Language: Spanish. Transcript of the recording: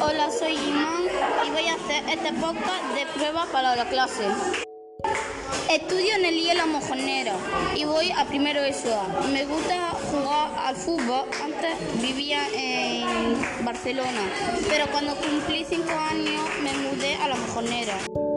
Hola, soy Imán y voy a hacer este podcast de prueba para la clase. Estudio en el IE La y voy a primero ESO. Me gusta jugar al fútbol. Antes vivía en Barcelona, pero cuando cumplí cinco años me mudé a La Mojonera.